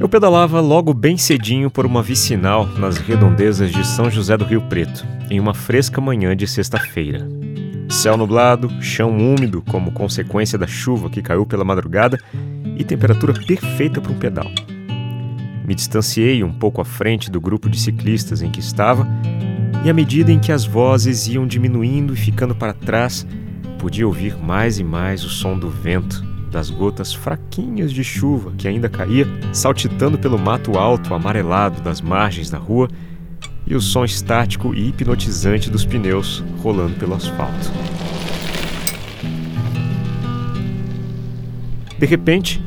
Eu pedalava logo bem cedinho por uma vicinal nas redondezas de São José do Rio Preto, em uma fresca manhã de sexta-feira. Céu nublado, chão úmido como consequência da chuva que caiu pela madrugada e temperatura perfeita para um pedal. Me distanciei um pouco à frente do grupo de ciclistas em que estava, e à medida em que as vozes iam diminuindo e ficando para trás, podia ouvir mais e mais o som do vento das gotas fraquinhas de chuva que ainda caía, saltitando pelo mato alto amarelado das margens da rua, e o som estático e hipnotizante dos pneus rolando pelo asfalto. De repente,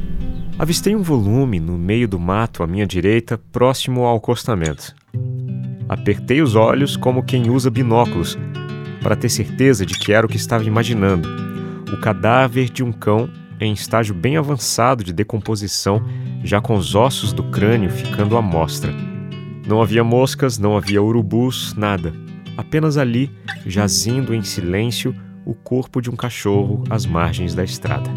avistei um volume no meio do mato à minha direita, próximo ao acostamento. Apertei os olhos como quem usa binóculos, para ter certeza de que era o que estava imaginando: o cadáver de um cão em estágio bem avançado de decomposição, já com os ossos do crânio ficando à mostra. Não havia moscas, não havia urubus, nada. Apenas ali, jazindo em silêncio, o corpo de um cachorro às margens da estrada.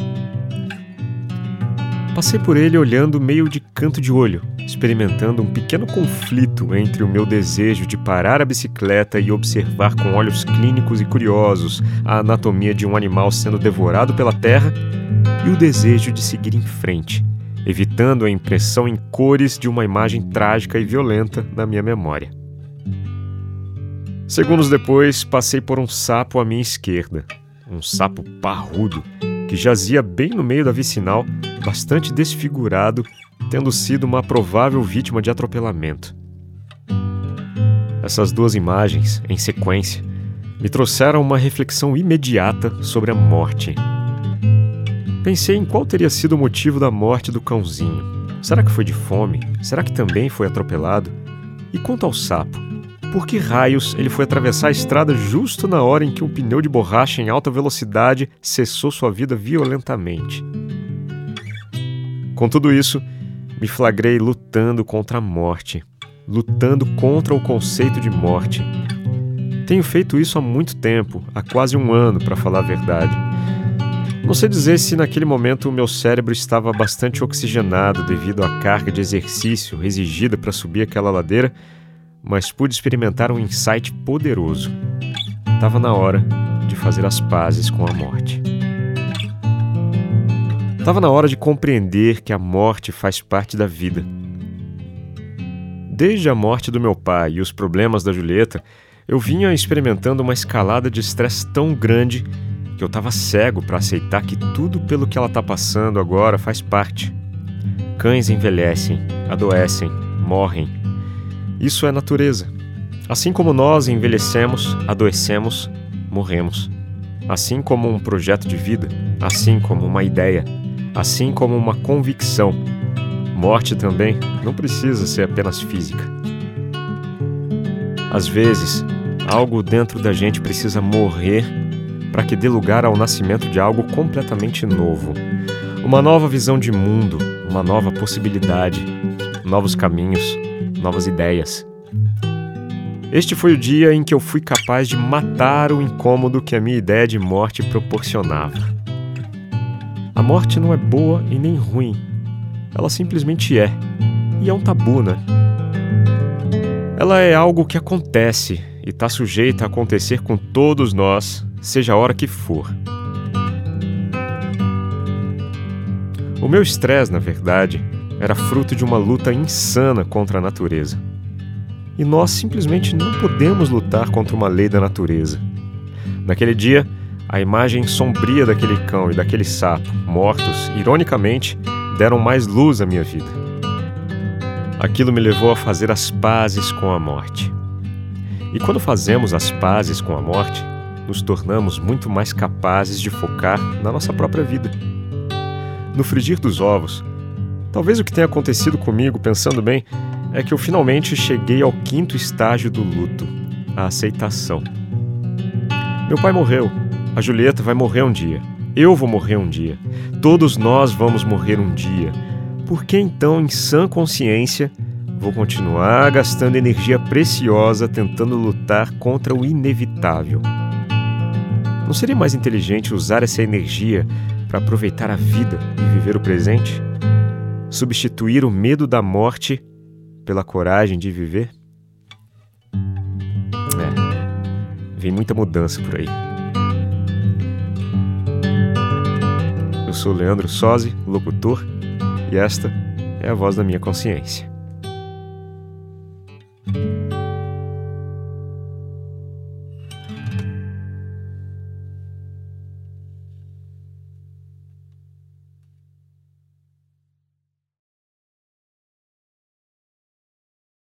Passei por ele olhando meio de canto de olho, experimentando um pequeno conflito entre o meu desejo de parar a bicicleta e observar com olhos clínicos e curiosos a anatomia de um animal sendo devorado pela terra e o desejo de seguir em frente, evitando a impressão em cores de uma imagem trágica e violenta na minha memória. Segundos depois, passei por um sapo à minha esquerda, um sapo parrudo, que jazia bem no meio da vicinal, bastante desfigurado, tendo sido uma provável vítima de atropelamento. Essas duas imagens, em sequência, me trouxeram uma reflexão imediata sobre a morte Pensei em qual teria sido o motivo da morte do cãozinho. Será que foi de fome? Será que também foi atropelado? E quanto ao sapo? Por que raios ele foi atravessar a estrada justo na hora em que um pneu de borracha em alta velocidade cessou sua vida violentamente? Com tudo isso, me flagrei lutando contra a morte, lutando contra o conceito de morte. Tenho feito isso há muito tempo, há quase um ano, para falar a verdade. Não sei dizer se naquele momento o meu cérebro estava bastante oxigenado devido à carga de exercício exigida para subir aquela ladeira, mas pude experimentar um insight poderoso. Estava na hora de fazer as pazes com a morte. Estava na hora de compreender que a morte faz parte da vida. Desde a morte do meu pai e os problemas da Julieta, eu vinha experimentando uma escalada de estresse tão grande que eu estava cego para aceitar que tudo pelo que ela está passando agora faz parte. Cães envelhecem, adoecem, morrem. Isso é natureza. Assim como nós envelhecemos, adoecemos, morremos. Assim como um projeto de vida, assim como uma ideia, assim como uma convicção. Morte também não precisa ser apenas física. Às vezes, algo dentro da gente precisa morrer para que dê lugar ao nascimento de algo completamente novo. Uma nova visão de mundo, uma nova possibilidade, novos caminhos, novas ideias. Este foi o dia em que eu fui capaz de matar o incômodo que a minha ideia de morte proporcionava. A morte não é boa e nem ruim. Ela simplesmente é. E é um tabu, né? Ela é algo que acontece e está sujeita a acontecer com todos nós seja a hora que for. O meu estresse, na verdade, era fruto de uma luta insana contra a natureza. E nós simplesmente não podemos lutar contra uma lei da natureza. Naquele dia, a imagem sombria daquele cão e daquele sapo, mortos, ironicamente, deram mais luz à minha vida. Aquilo me levou a fazer as pazes com a morte. E quando fazemos as pazes com a morte, nos tornamos muito mais capazes de focar na nossa própria vida. No frigir dos ovos, talvez o que tenha acontecido comigo, pensando bem, é que eu finalmente cheguei ao quinto estágio do luto, a aceitação. Meu pai morreu, a Julieta vai morrer um dia, eu vou morrer um dia, todos nós vamos morrer um dia. Por que então, em sã consciência, vou continuar gastando energia preciosa tentando lutar contra o inevitável? Não seria mais inteligente usar essa energia para aproveitar a vida e viver o presente? Substituir o medo da morte pela coragem de viver? É, vem muita mudança por aí. Eu sou Leandro Sozzi, locutor, e esta é a voz da minha consciência.